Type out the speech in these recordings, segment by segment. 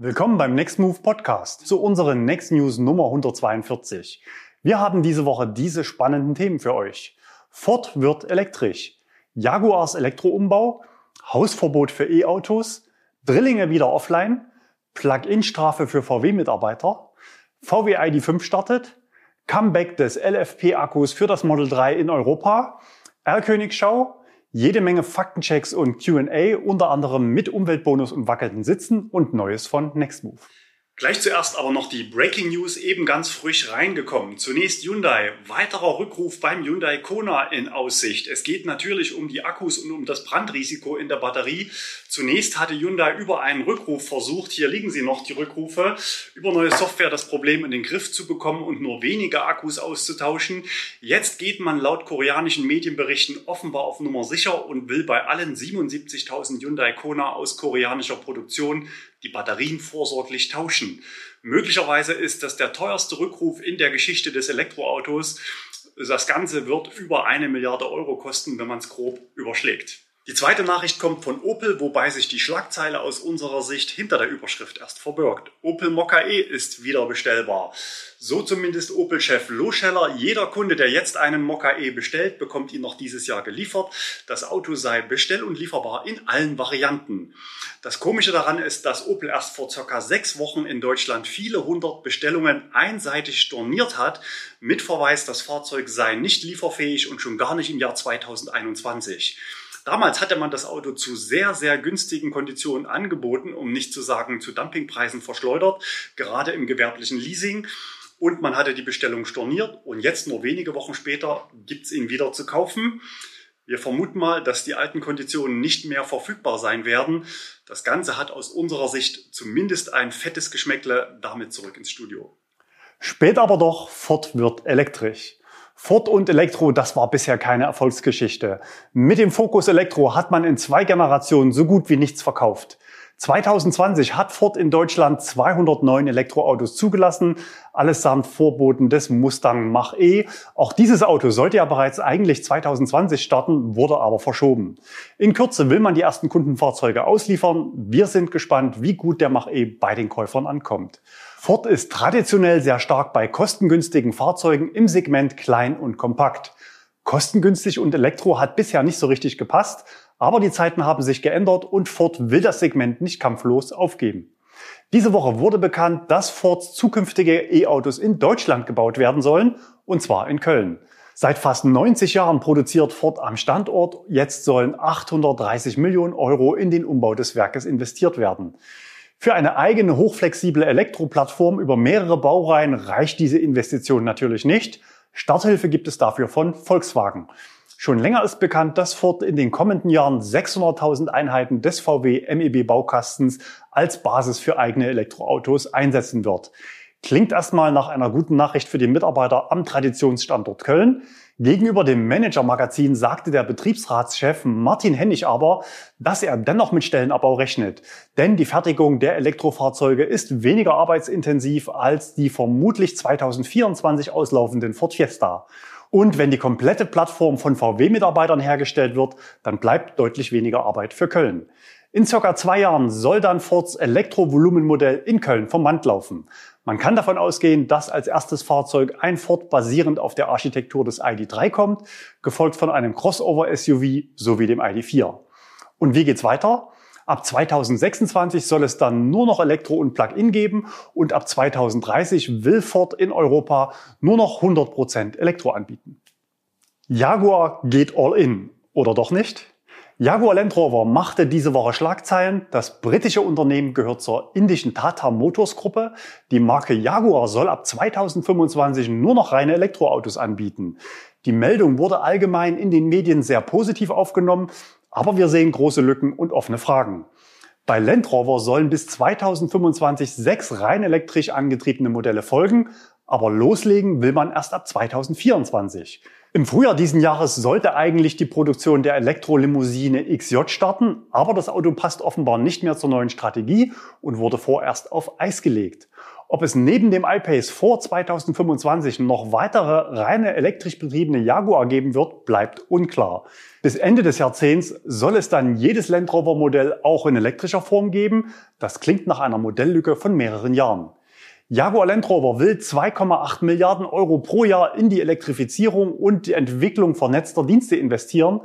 Willkommen beim Next Move Podcast zu unseren Next News Nummer 142. Wir haben diese Woche diese spannenden Themen für euch. Ford wird elektrisch. Jaguars Elektroumbau, Hausverbot für E-Autos, Drillinge wieder offline, Plug-in-Strafe für VW-Mitarbeiter, VW ID5 startet, Comeback des LFP-Akkus für das Model 3 in Europa, R-Königschau, jede Menge Faktenchecks und Q&A, unter anderem mit Umweltbonus und wackelnden Sitzen und Neues von Nextmove. Gleich zuerst aber noch die Breaking News eben ganz frisch reingekommen. Zunächst Hyundai. Weiterer Rückruf beim Hyundai Kona in Aussicht. Es geht natürlich um die Akkus und um das Brandrisiko in der Batterie. Zunächst hatte Hyundai über einen Rückruf versucht, hier liegen sie noch, die Rückrufe, über neue Software das Problem in den Griff zu bekommen und nur wenige Akkus auszutauschen. Jetzt geht man laut koreanischen Medienberichten offenbar auf Nummer sicher und will bei allen 77.000 Hyundai Kona aus koreanischer Produktion die Batterien vorsorglich tauschen. Möglicherweise ist das der teuerste Rückruf in der Geschichte des Elektroautos. Das Ganze wird über eine Milliarde Euro kosten, wenn man es grob überschlägt. Die zweite Nachricht kommt von Opel, wobei sich die Schlagzeile aus unserer Sicht hinter der Überschrift erst verbirgt. Opel Mokka E ist wieder bestellbar. So zumindest Opel-Chef Loscheller. Jeder Kunde, der jetzt einen Mokka E bestellt, bekommt ihn noch dieses Jahr geliefert. Das Auto sei bestell- und lieferbar in allen Varianten. Das Komische daran ist, dass Opel erst vor circa sechs Wochen in Deutschland viele hundert Bestellungen einseitig storniert hat, mit Verweis, das Fahrzeug sei nicht lieferfähig und schon gar nicht im Jahr 2021. Damals hatte man das Auto zu sehr, sehr günstigen Konditionen angeboten, um nicht zu sagen zu Dumpingpreisen verschleudert, gerade im gewerblichen Leasing. Und man hatte die Bestellung storniert und jetzt nur wenige Wochen später gibt es ihn wieder zu kaufen. Wir vermuten mal, dass die alten Konditionen nicht mehr verfügbar sein werden. Das Ganze hat aus unserer Sicht zumindest ein fettes Geschmäckle. Damit zurück ins Studio. Spät aber doch, Ford wird elektrisch. Ford und Elektro, das war bisher keine Erfolgsgeschichte. Mit dem Fokus Elektro hat man in zwei Generationen so gut wie nichts verkauft. 2020 hat Ford in Deutschland 209 Elektroautos zugelassen, allesamt Vorboten des Mustang Mach-E. Auch dieses Auto sollte ja bereits eigentlich 2020 starten, wurde aber verschoben. In Kürze will man die ersten Kundenfahrzeuge ausliefern. Wir sind gespannt, wie gut der Mach-E bei den Käufern ankommt. Ford ist traditionell sehr stark bei kostengünstigen Fahrzeugen im Segment klein und kompakt. Kostengünstig und Elektro hat bisher nicht so richtig gepasst, aber die Zeiten haben sich geändert und Ford will das Segment nicht kampflos aufgeben. Diese Woche wurde bekannt, dass Fords zukünftige E-Autos in Deutschland gebaut werden sollen, und zwar in Köln. Seit fast 90 Jahren produziert Ford am Standort. Jetzt sollen 830 Millionen Euro in den Umbau des Werkes investiert werden. Für eine eigene hochflexible Elektroplattform über mehrere Baureihen reicht diese Investition natürlich nicht. Starthilfe gibt es dafür von Volkswagen. Schon länger ist bekannt, dass Ford in den kommenden Jahren 600.000 Einheiten des VW MEB Baukastens als Basis für eigene Elektroautos einsetzen wird. Klingt erstmal nach einer guten Nachricht für die Mitarbeiter am Traditionsstandort Köln. Gegenüber dem Manager-Magazin sagte der Betriebsratschef Martin Hennig aber, dass er dennoch mit Stellenabbau rechnet. Denn die Fertigung der Elektrofahrzeuge ist weniger arbeitsintensiv als die vermutlich 2024 auslaufenden Ford Fiesta. Und wenn die komplette Plattform von VW-Mitarbeitern hergestellt wird, dann bleibt deutlich weniger Arbeit für Köln. In circa zwei Jahren soll dann Fords Elektrovolumenmodell in Köln vom Band laufen. Man kann davon ausgehen, dass als erstes Fahrzeug ein Ford basierend auf der Architektur des ID3 kommt, gefolgt von einem Crossover-SUV sowie dem ID4. Und wie geht's weiter? Ab 2026 soll es dann nur noch Elektro und Plug-in geben und ab 2030 will Ford in Europa nur noch 100% Elektro anbieten. Jaguar geht all in, oder doch nicht? Jaguar Land Rover machte diese Woche Schlagzeilen. Das britische Unternehmen gehört zur indischen Tata Motors Gruppe. Die Marke Jaguar soll ab 2025 nur noch reine Elektroautos anbieten. Die Meldung wurde allgemein in den Medien sehr positiv aufgenommen, aber wir sehen große Lücken und offene Fragen. Bei Land Rover sollen bis 2025 sechs rein elektrisch angetriebene Modelle folgen, aber loslegen will man erst ab 2024. Im Frühjahr diesen Jahres sollte eigentlich die Produktion der Elektrolimousine XJ starten, aber das Auto passt offenbar nicht mehr zur neuen Strategie und wurde vorerst auf Eis gelegt. Ob es neben dem iPace vor 2025 noch weitere reine elektrisch betriebene Jaguar geben wird, bleibt unklar. Bis Ende des Jahrzehnts soll es dann jedes Land Rover Modell auch in elektrischer Form geben. Das klingt nach einer Modelllücke von mehreren Jahren. Jaguar Land Rover will 2,8 Milliarden Euro pro Jahr in die Elektrifizierung und die Entwicklung vernetzter Dienste investieren.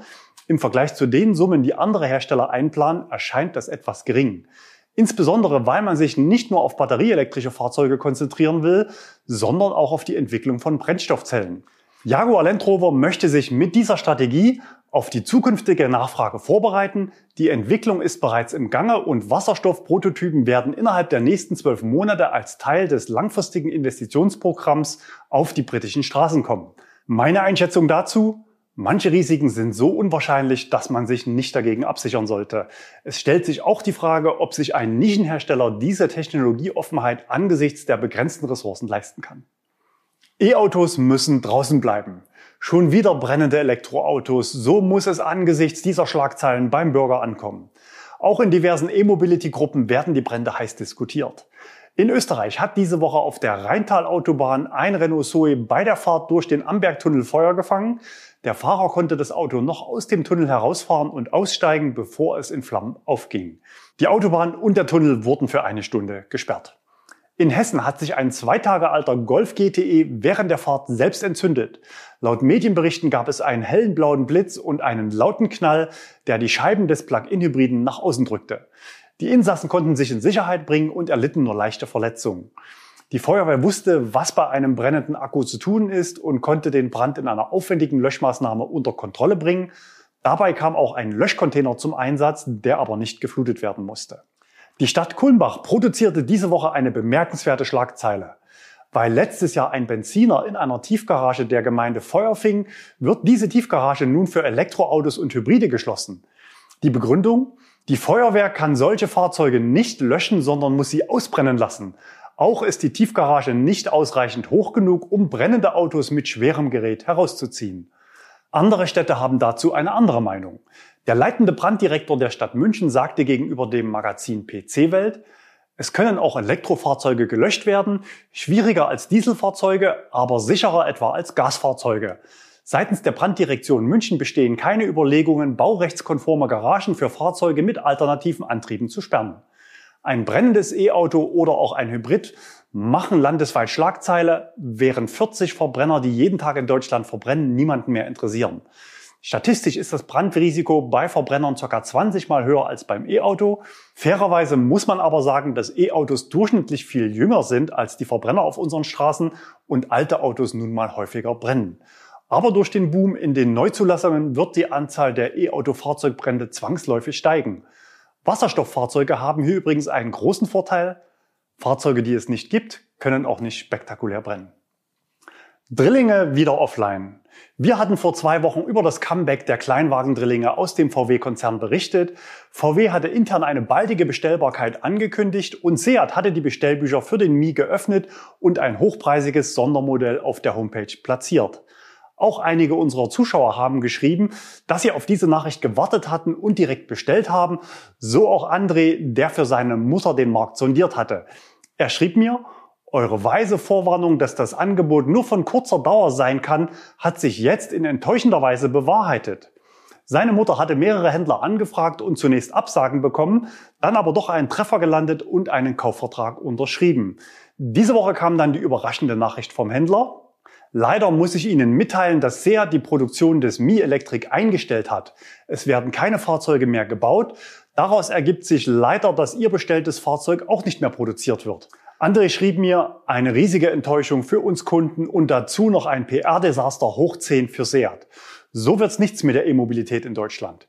Im Vergleich zu den Summen, die andere Hersteller einplanen, erscheint das etwas gering. Insbesondere, weil man sich nicht nur auf batterieelektrische Fahrzeuge konzentrieren will, sondern auch auf die Entwicklung von Brennstoffzellen. Jaguar Land Rover möchte sich mit dieser Strategie auf die zukünftige Nachfrage vorbereiten. Die Entwicklung ist bereits im Gange und Wasserstoffprototypen werden innerhalb der nächsten zwölf Monate als Teil des langfristigen Investitionsprogramms auf die britischen Straßen kommen. Meine Einschätzung dazu? Manche Risiken sind so unwahrscheinlich, dass man sich nicht dagegen absichern sollte. Es stellt sich auch die Frage, ob sich ein Nischenhersteller diese Technologieoffenheit angesichts der begrenzten Ressourcen leisten kann. E-Autos müssen draußen bleiben. Schon wieder brennende Elektroautos, so muss es angesichts dieser Schlagzeilen beim Bürger ankommen. Auch in diversen E-Mobility-Gruppen werden die Brände heiß diskutiert. In Österreich hat diese Woche auf der Rheintal-Autobahn ein Renault Zoe bei der Fahrt durch den Ambergtunnel Feuer gefangen. Der Fahrer konnte das Auto noch aus dem Tunnel herausfahren und aussteigen, bevor es in Flammen aufging. Die Autobahn und der Tunnel wurden für eine Stunde gesperrt. In Hessen hat sich ein zwei Tage alter Golf GTE während der Fahrt selbst entzündet. Laut Medienberichten gab es einen hellen blauen Blitz und einen lauten Knall, der die Scheiben des Plug-in-Hybriden nach außen drückte. Die Insassen konnten sich in Sicherheit bringen und erlitten nur leichte Verletzungen. Die Feuerwehr wusste, was bei einem brennenden Akku zu tun ist und konnte den Brand in einer aufwendigen Löschmaßnahme unter Kontrolle bringen. Dabei kam auch ein Löschcontainer zum Einsatz, der aber nicht geflutet werden musste. Die Stadt Kulmbach produzierte diese Woche eine bemerkenswerte Schlagzeile. Weil letztes Jahr ein Benziner in einer Tiefgarage der Gemeinde Feuer fing, wird diese Tiefgarage nun für Elektroautos und Hybride geschlossen. Die Begründung? Die Feuerwehr kann solche Fahrzeuge nicht löschen, sondern muss sie ausbrennen lassen. Auch ist die Tiefgarage nicht ausreichend hoch genug, um brennende Autos mit schwerem Gerät herauszuziehen. Andere Städte haben dazu eine andere Meinung. Der leitende Branddirektor der Stadt München sagte gegenüber dem Magazin PC Welt, es können auch Elektrofahrzeuge gelöscht werden, schwieriger als Dieselfahrzeuge, aber sicherer etwa als Gasfahrzeuge. Seitens der Branddirektion München bestehen keine Überlegungen, baurechtskonforme Garagen für Fahrzeuge mit alternativen Antrieben zu sperren. Ein brennendes E-Auto oder auch ein Hybrid machen landesweit Schlagzeile, während 40 Verbrenner, die jeden Tag in Deutschland verbrennen, niemanden mehr interessieren. Statistisch ist das Brandrisiko bei Verbrennern ca. 20 mal höher als beim E-Auto. Fairerweise muss man aber sagen, dass E-Autos durchschnittlich viel jünger sind als die Verbrenner auf unseren Straßen und alte Autos nun mal häufiger brennen. Aber durch den Boom in den Neuzulassungen wird die Anzahl der E-Auto-Fahrzeugbrände zwangsläufig steigen. Wasserstofffahrzeuge haben hier übrigens einen großen Vorteil. Fahrzeuge, die es nicht gibt, können auch nicht spektakulär brennen. Drillinge wieder offline. Wir hatten vor zwei Wochen über das Comeback der Kleinwagendrillinge aus dem VW-Konzern berichtet. VW hatte intern eine baldige Bestellbarkeit angekündigt und Seat hatte die Bestellbücher für den Mi geöffnet und ein hochpreisiges Sondermodell auf der Homepage platziert. Auch einige unserer Zuschauer haben geschrieben, dass sie auf diese Nachricht gewartet hatten und direkt bestellt haben. So auch André, der für seine Mutter den Markt sondiert hatte. Er schrieb mir, eure weise Vorwarnung, dass das Angebot nur von kurzer Dauer sein kann, hat sich jetzt in enttäuschender Weise bewahrheitet. Seine Mutter hatte mehrere Händler angefragt und zunächst Absagen bekommen, dann aber doch einen Treffer gelandet und einen Kaufvertrag unterschrieben. Diese Woche kam dann die überraschende Nachricht vom Händler. Leider muss ich Ihnen mitteilen, dass Seat die Produktion des Mi Electric eingestellt hat. Es werden keine Fahrzeuge mehr gebaut. Daraus ergibt sich leider, dass Ihr bestelltes Fahrzeug auch nicht mehr produziert wird. André schrieb mir, eine riesige Enttäuschung für uns Kunden und dazu noch ein PR-Desaster hoch 10 für Seat. So wird's nichts mit der E-Mobilität in Deutschland.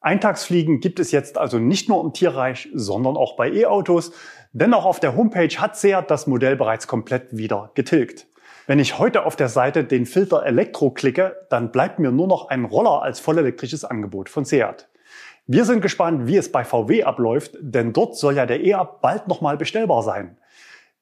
Eintagsfliegen gibt es jetzt also nicht nur im Tierreich, sondern auch bei E-Autos, denn auch auf der Homepage hat Seat das Modell bereits komplett wieder getilgt. Wenn ich heute auf der Seite den Filter Elektro klicke, dann bleibt mir nur noch ein Roller als vollelektrisches Angebot von Seat. Wir sind gespannt, wie es bei VW abläuft, denn dort soll ja der E-Up bald nochmal bestellbar sein.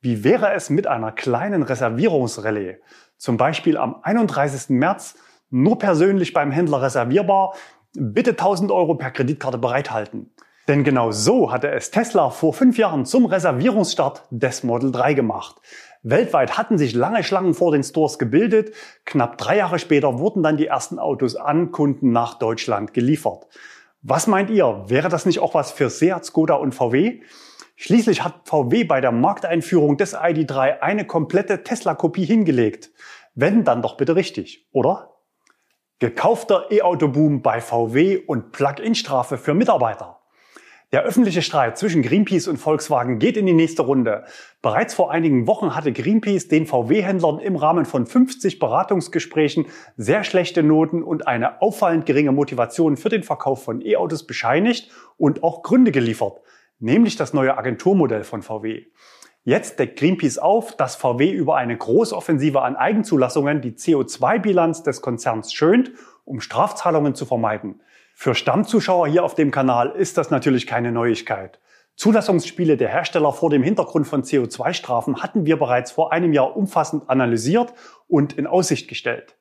Wie wäre es mit einer kleinen Reservierungsrallye? Zum Beispiel am 31. März nur persönlich beim Händler reservierbar, bitte 1000 Euro per Kreditkarte bereithalten. Denn genau so hatte es Tesla vor fünf Jahren zum Reservierungsstart des Model 3 gemacht. Weltweit hatten sich lange Schlangen vor den Stores gebildet. Knapp drei Jahre später wurden dann die ersten Autos an Kunden nach Deutschland geliefert. Was meint ihr? Wäre das nicht auch was für Seat, Skoda und VW? Schließlich hat VW bei der Markteinführung des ID3 eine komplette Tesla-Kopie hingelegt. Wenn, dann doch bitte richtig, oder? Gekaufter E-Auto-Boom bei VW und Plug-in-Strafe für Mitarbeiter. Der öffentliche Streit zwischen Greenpeace und Volkswagen geht in die nächste Runde. Bereits vor einigen Wochen hatte Greenpeace den VW-Händlern im Rahmen von 50 Beratungsgesprächen sehr schlechte Noten und eine auffallend geringe Motivation für den Verkauf von E-Autos bescheinigt und auch Gründe geliefert, nämlich das neue Agenturmodell von VW. Jetzt deckt Greenpeace auf, dass VW über eine Großoffensive an Eigenzulassungen die CO2-Bilanz des Konzerns schönt, um Strafzahlungen zu vermeiden. Für Stammzuschauer hier auf dem Kanal ist das natürlich keine Neuigkeit. Zulassungsspiele der Hersteller vor dem Hintergrund von CO2-Strafen hatten wir bereits vor einem Jahr umfassend analysiert und in Aussicht gestellt.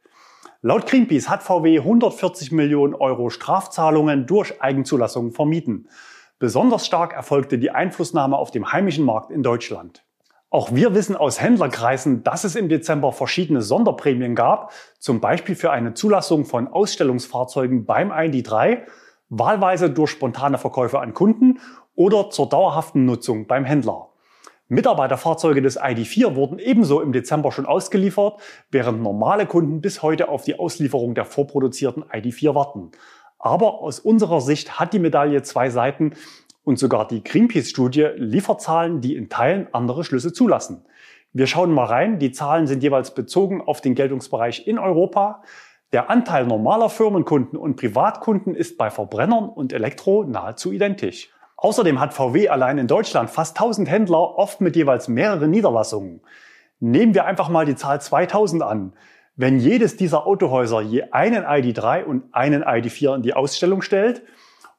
Laut Greenpeace hat VW 140 Millionen Euro Strafzahlungen durch Eigenzulassungen vermieden. Besonders stark erfolgte die Einflussnahme auf dem heimischen Markt in Deutschland. Auch wir wissen aus Händlerkreisen, dass es im Dezember verschiedene Sonderprämien gab, zum Beispiel für eine Zulassung von Ausstellungsfahrzeugen beim ID3, wahlweise durch spontane Verkäufe an Kunden oder zur dauerhaften Nutzung beim Händler. Mitarbeiterfahrzeuge des ID4 wurden ebenso im Dezember schon ausgeliefert, während normale Kunden bis heute auf die Auslieferung der vorproduzierten ID4 warten. Aber aus unserer Sicht hat die Medaille zwei Seiten und sogar die Greenpeace-Studie liefert Zahlen, die in Teilen andere Schlüsse zulassen. Wir schauen mal rein. Die Zahlen sind jeweils bezogen auf den Geltungsbereich in Europa. Der Anteil normaler Firmenkunden und Privatkunden ist bei Verbrennern und Elektro nahezu identisch. Außerdem hat VW allein in Deutschland fast 1000 Händler, oft mit jeweils mehreren Niederlassungen. Nehmen wir einfach mal die Zahl 2000 an. Wenn jedes dieser Autohäuser je einen ID3 und einen ID4 in die Ausstellung stellt,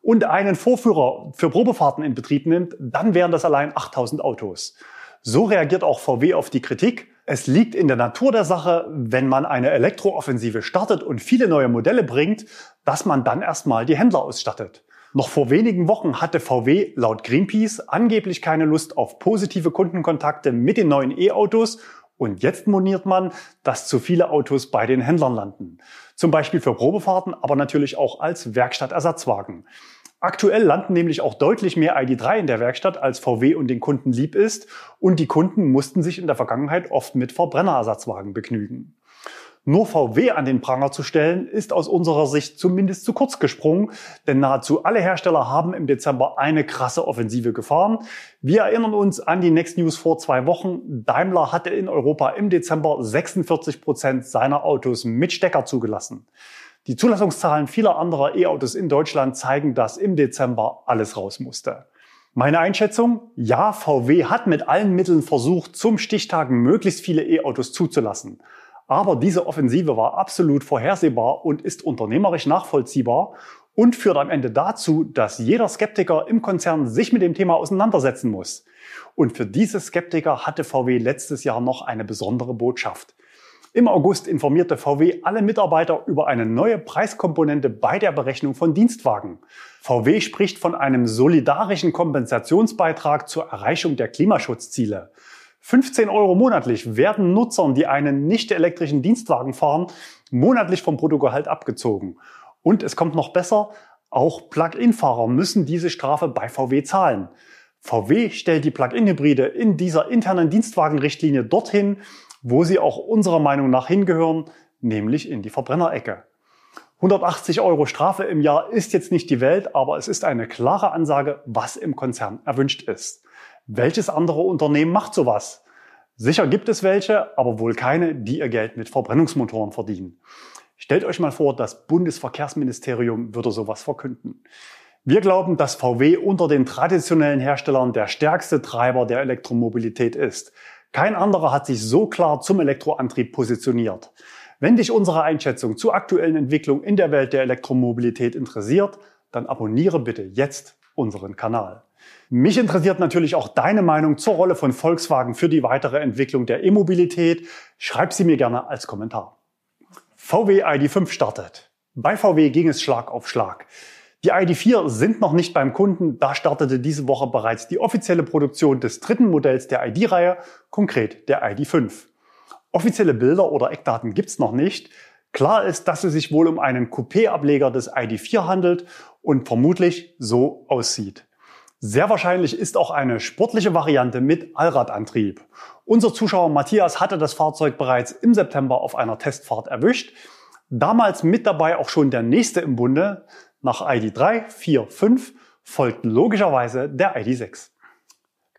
und einen Vorführer für Probefahrten in Betrieb nimmt, dann wären das allein 8000 Autos. So reagiert auch VW auf die Kritik. Es liegt in der Natur der Sache, wenn man eine Elektrooffensive startet und viele neue Modelle bringt, dass man dann erstmal die Händler ausstattet. Noch vor wenigen Wochen hatte VW laut Greenpeace angeblich keine Lust auf positive Kundenkontakte mit den neuen E-Autos und jetzt moniert man, dass zu viele Autos bei den Händlern landen. Zum Beispiel für Probefahrten, aber natürlich auch als Werkstattersatzwagen. Aktuell landen nämlich auch deutlich mehr ID3 in der Werkstatt, als VW und den Kunden lieb ist. Und die Kunden mussten sich in der Vergangenheit oft mit Verbrennerersatzwagen begnügen. Nur VW an den Pranger zu stellen, ist aus unserer Sicht zumindest zu kurz gesprungen, denn nahezu alle Hersteller haben im Dezember eine krasse Offensive gefahren. Wir erinnern uns an die Next News vor zwei Wochen. Daimler hatte in Europa im Dezember 46 Prozent seiner Autos mit Stecker zugelassen. Die Zulassungszahlen vieler anderer E-Autos in Deutschland zeigen, dass im Dezember alles raus musste. Meine Einschätzung? Ja, VW hat mit allen Mitteln versucht, zum Stichtag möglichst viele E-Autos zuzulassen. Aber diese Offensive war absolut vorhersehbar und ist unternehmerisch nachvollziehbar und führt am Ende dazu, dass jeder Skeptiker im Konzern sich mit dem Thema auseinandersetzen muss. Und für diese Skeptiker hatte VW letztes Jahr noch eine besondere Botschaft. Im August informierte VW alle Mitarbeiter über eine neue Preiskomponente bei der Berechnung von Dienstwagen. VW spricht von einem solidarischen Kompensationsbeitrag zur Erreichung der Klimaschutzziele. 15 Euro monatlich werden Nutzern, die einen nicht elektrischen Dienstwagen fahren, monatlich vom Bruttogehalt abgezogen. Und es kommt noch besser, auch Plug-in-Fahrer müssen diese Strafe bei VW zahlen. VW stellt die Plug-in-Hybride in dieser internen Dienstwagenrichtlinie dorthin, wo sie auch unserer Meinung nach hingehören, nämlich in die Verbrennerecke. 180 Euro Strafe im Jahr ist jetzt nicht die Welt, aber es ist eine klare Ansage, was im Konzern erwünscht ist. Welches andere Unternehmen macht sowas? Sicher gibt es welche, aber wohl keine, die ihr Geld mit Verbrennungsmotoren verdienen. Stellt euch mal vor, das Bundesverkehrsministerium würde sowas verkünden. Wir glauben, dass VW unter den traditionellen Herstellern der stärkste Treiber der Elektromobilität ist. Kein anderer hat sich so klar zum Elektroantrieb positioniert. Wenn dich unsere Einschätzung zur aktuellen Entwicklung in der Welt der Elektromobilität interessiert, dann abonniere bitte jetzt unseren Kanal. Mich interessiert natürlich auch deine Meinung zur Rolle von Volkswagen für die weitere Entwicklung der E-Mobilität. Schreib sie mir gerne als Kommentar. VW ID5 startet. Bei VW ging es Schlag auf Schlag. Die ID4 sind noch nicht beim Kunden, da startete diese Woche bereits die offizielle Produktion des dritten Modells der ID-Reihe, konkret der ID5. Offizielle Bilder oder Eckdaten gibt's noch nicht. Klar ist, dass es sich wohl um einen Coupé-Ableger des ID4 handelt und vermutlich so aussieht. Sehr wahrscheinlich ist auch eine sportliche Variante mit Allradantrieb. Unser Zuschauer Matthias hatte das Fahrzeug bereits im September auf einer Testfahrt erwischt. Damals mit dabei auch schon der nächste im Bunde, nach ID3, 4, 5 folgt logischerweise der ID6.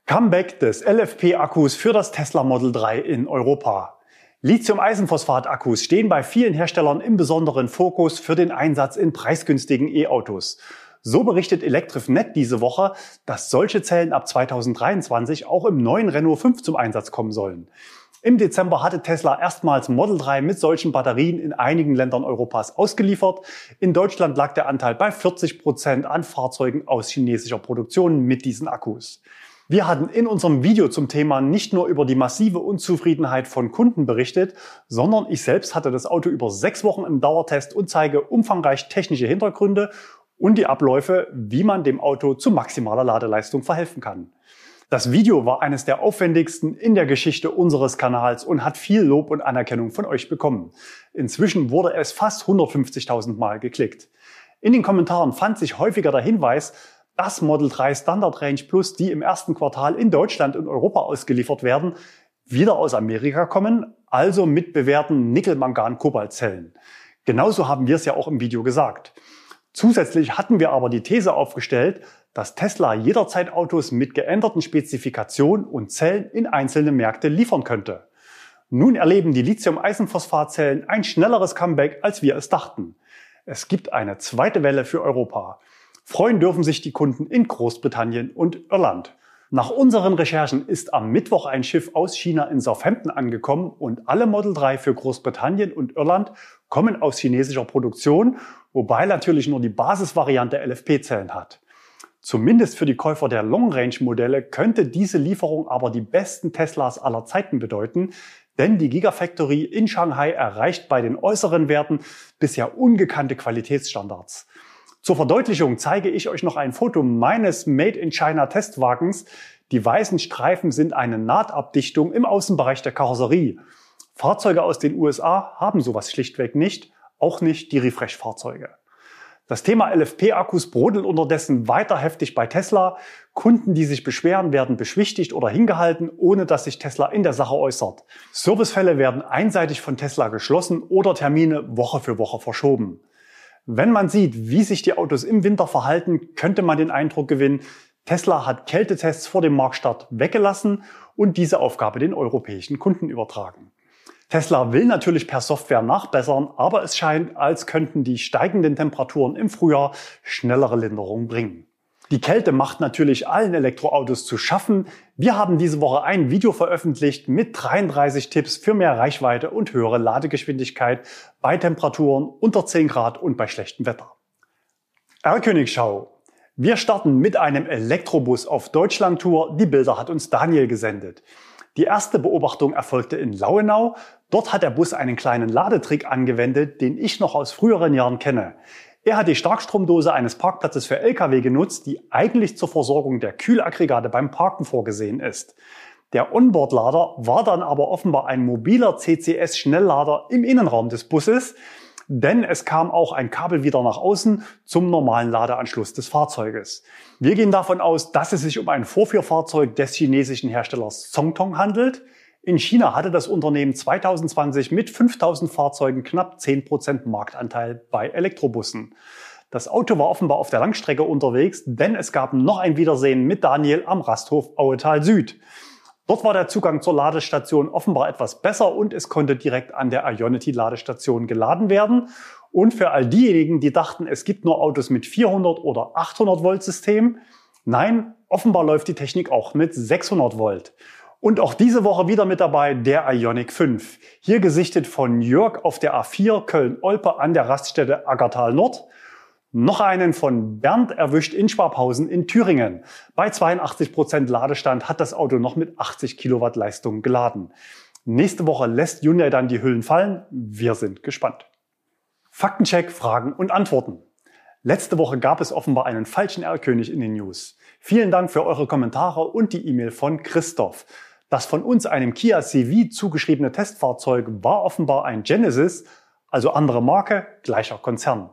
Comeback des LFP-Akkus für das Tesla Model 3 in Europa. Lithium-Eisenphosphat-Akkus stehen bei vielen Herstellern im besonderen Fokus für den Einsatz in preisgünstigen E-Autos. So berichtet ElectrifNet diese Woche, dass solche Zellen ab 2023 auch im neuen Renault 5 zum Einsatz kommen sollen. Im Dezember hatte Tesla erstmals Model 3 mit solchen Batterien in einigen Ländern Europas ausgeliefert. In Deutschland lag der Anteil bei 40 Prozent an Fahrzeugen aus chinesischer Produktion mit diesen Akkus. Wir hatten in unserem Video zum Thema nicht nur über die massive Unzufriedenheit von Kunden berichtet, sondern ich selbst hatte das Auto über sechs Wochen im Dauertest und zeige umfangreich technische Hintergründe und die Abläufe, wie man dem Auto zu maximaler Ladeleistung verhelfen kann. Das Video war eines der aufwendigsten in der Geschichte unseres Kanals und hat viel Lob und Anerkennung von euch bekommen. Inzwischen wurde es fast 150.000 Mal geklickt. In den Kommentaren fand sich häufiger der Hinweis, dass Model 3 Standard Range Plus, die im ersten Quartal in Deutschland und Europa ausgeliefert werden, wieder aus Amerika kommen, also mit bewährten Nickel-Mangan-Kobalt-Zellen. Genauso haben wir es ja auch im Video gesagt. Zusätzlich hatten wir aber die These aufgestellt, dass Tesla jederzeit Autos mit geänderten Spezifikationen und Zellen in einzelne Märkte liefern könnte. Nun erleben die Lithium-Eisenphosphat-Zellen ein schnelleres Comeback, als wir es dachten. Es gibt eine zweite Welle für Europa. Freuen dürfen sich die Kunden in Großbritannien und Irland. Nach unseren Recherchen ist am Mittwoch ein Schiff aus China in Southampton angekommen und alle Model 3 für Großbritannien und Irland kommen aus chinesischer Produktion, wobei natürlich nur die Basisvariante LFP-Zellen hat. Zumindest für die Käufer der Long-Range-Modelle könnte diese Lieferung aber die besten Teslas aller Zeiten bedeuten, denn die Gigafactory in Shanghai erreicht bei den äußeren Werten bisher ungekannte Qualitätsstandards. Zur Verdeutlichung zeige ich euch noch ein Foto meines Made in China Testwagens. Die weißen Streifen sind eine Nahtabdichtung im Außenbereich der Karosserie. Fahrzeuge aus den USA haben sowas schlichtweg nicht, auch nicht die Refresh-Fahrzeuge. Das Thema LFP-Akkus brodelt unterdessen weiter heftig bei Tesla. Kunden, die sich beschweren, werden beschwichtigt oder hingehalten, ohne dass sich Tesla in der Sache äußert. Servicefälle werden einseitig von Tesla geschlossen oder Termine Woche für Woche verschoben. Wenn man sieht, wie sich die Autos im Winter verhalten, könnte man den Eindruck gewinnen, Tesla hat Kältetests vor dem Marktstart weggelassen und diese Aufgabe den europäischen Kunden übertragen. Tesla will natürlich per Software nachbessern, aber es scheint, als könnten die steigenden Temperaturen im Frühjahr schnellere Linderung bringen. Die Kälte macht natürlich allen Elektroautos zu schaffen. Wir haben diese Woche ein Video veröffentlicht mit 33 Tipps für mehr Reichweite und höhere Ladegeschwindigkeit bei Temperaturen unter 10 Grad und bei schlechtem Wetter. R-Königschau. Wir starten mit einem Elektrobus auf Deutschlandtour. Die Bilder hat uns Daniel gesendet. Die erste Beobachtung erfolgte in Lauenau. Dort hat der Bus einen kleinen Ladetrick angewendet, den ich noch aus früheren Jahren kenne. Er hat die Starkstromdose eines Parkplatzes für Lkw genutzt, die eigentlich zur Versorgung der Kühlaggregate beim Parken vorgesehen ist. Der Onboard-Lader war dann aber offenbar ein mobiler CCS-Schnelllader im Innenraum des Busses, denn es kam auch ein Kabel wieder nach außen zum normalen Ladeanschluss des Fahrzeuges. Wir gehen davon aus, dass es sich um ein Vorführfahrzeug des chinesischen Herstellers Zongtong handelt. In China hatte das Unternehmen 2020 mit 5000 Fahrzeugen knapp 10% Marktanteil bei Elektrobussen. Das Auto war offenbar auf der Langstrecke unterwegs, denn es gab noch ein Wiedersehen mit Daniel am Rasthof Auetal Süd. Dort war der Zugang zur Ladestation offenbar etwas besser und es konnte direkt an der Ionity-Ladestation geladen werden. Und für all diejenigen, die dachten, es gibt nur Autos mit 400 oder 800 Volt System, nein, offenbar läuft die Technik auch mit 600 Volt. Und auch diese Woche wieder mit dabei der Ionic 5. Hier gesichtet von Jörg auf der A4 Köln-Olpe an der Raststätte Aggertal Nord. Noch einen von Bernd erwischt in Schwabhausen in Thüringen. Bei 82 Prozent Ladestand hat das Auto noch mit 80 Kilowatt Leistung geladen. Nächste Woche lässt Hyundai dann die Hüllen fallen. Wir sind gespannt. Faktencheck, Fragen und Antworten. Letzte Woche gab es offenbar einen falschen R-König in den News. Vielen Dank für eure Kommentare und die E-Mail von Christoph. Das von uns einem Kia CV zugeschriebene Testfahrzeug war offenbar ein Genesis, also andere Marke, gleicher Konzern.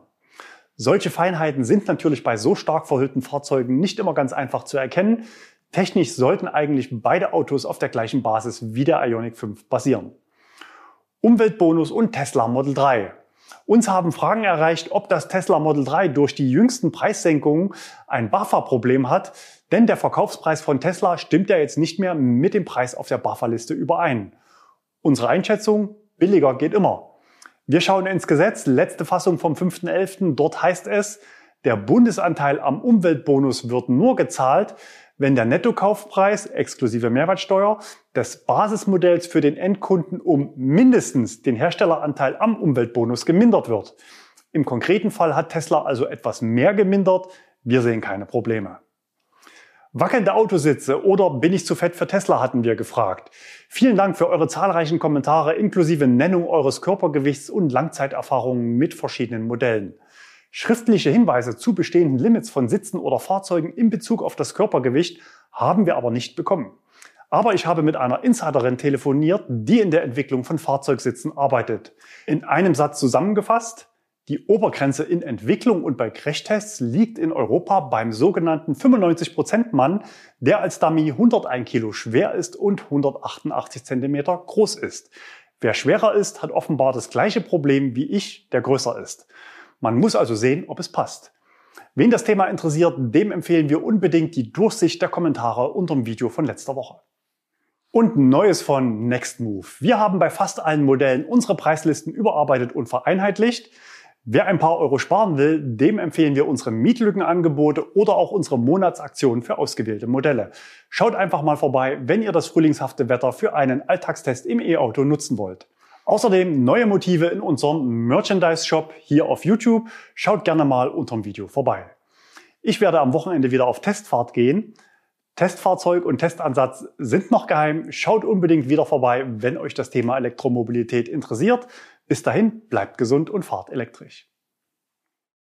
Solche Feinheiten sind natürlich bei so stark verhüllten Fahrzeugen nicht immer ganz einfach zu erkennen. Technisch sollten eigentlich beide Autos auf der gleichen Basis wie der Ioniq 5 basieren. Umweltbonus und Tesla Model 3. Uns haben Fragen erreicht, ob das Tesla Model 3 durch die jüngsten Preissenkungen ein BAFA-Problem hat, denn der Verkaufspreis von Tesla stimmt ja jetzt nicht mehr mit dem Preis auf der BAFA-Liste überein. Unsere Einschätzung, billiger geht immer. Wir schauen ins Gesetz, letzte Fassung vom 5.11. Dort heißt es, der Bundesanteil am Umweltbonus wird nur gezahlt, wenn der Nettokaufpreis exklusive Mehrwertsteuer des Basismodells für den Endkunden um mindestens den Herstelleranteil am Umweltbonus gemindert wird. Im konkreten Fall hat Tesla also etwas mehr gemindert. Wir sehen keine Probleme. Wackelnde Autositze oder bin ich zu fett für Tesla hatten wir gefragt. Vielen Dank für eure zahlreichen Kommentare inklusive Nennung eures Körpergewichts und Langzeiterfahrungen mit verschiedenen Modellen. Schriftliche Hinweise zu bestehenden Limits von Sitzen oder Fahrzeugen in Bezug auf das Körpergewicht haben wir aber nicht bekommen. Aber ich habe mit einer Insiderin telefoniert, die in der Entwicklung von Fahrzeugsitzen arbeitet. In einem Satz zusammengefasst, die Obergrenze in Entwicklung und bei Crashtests liegt in Europa beim sogenannten 95%-Mann, der als Dummy 101 Kilo schwer ist und 188 Zentimeter groß ist. Wer schwerer ist, hat offenbar das gleiche Problem wie ich, der größer ist. Man muss also sehen, ob es passt. Wen das Thema interessiert, dem empfehlen wir unbedingt die Durchsicht der Kommentare unter dem Video von letzter Woche. Und Neues von Nextmove. Wir haben bei fast allen Modellen unsere Preislisten überarbeitet und vereinheitlicht. Wer ein paar Euro sparen will, dem empfehlen wir unsere Mietlückenangebote oder auch unsere Monatsaktionen für ausgewählte Modelle. Schaut einfach mal vorbei, wenn ihr das frühlingshafte Wetter für einen Alltagstest im E-Auto nutzen wollt. Außerdem neue Motive in unserem Merchandise-Shop hier auf YouTube. Schaut gerne mal unterm Video vorbei. Ich werde am Wochenende wieder auf Testfahrt gehen. Testfahrzeug und Testansatz sind noch geheim. Schaut unbedingt wieder vorbei, wenn euch das Thema Elektromobilität interessiert. Bis dahin, bleibt gesund und fahrt elektrisch.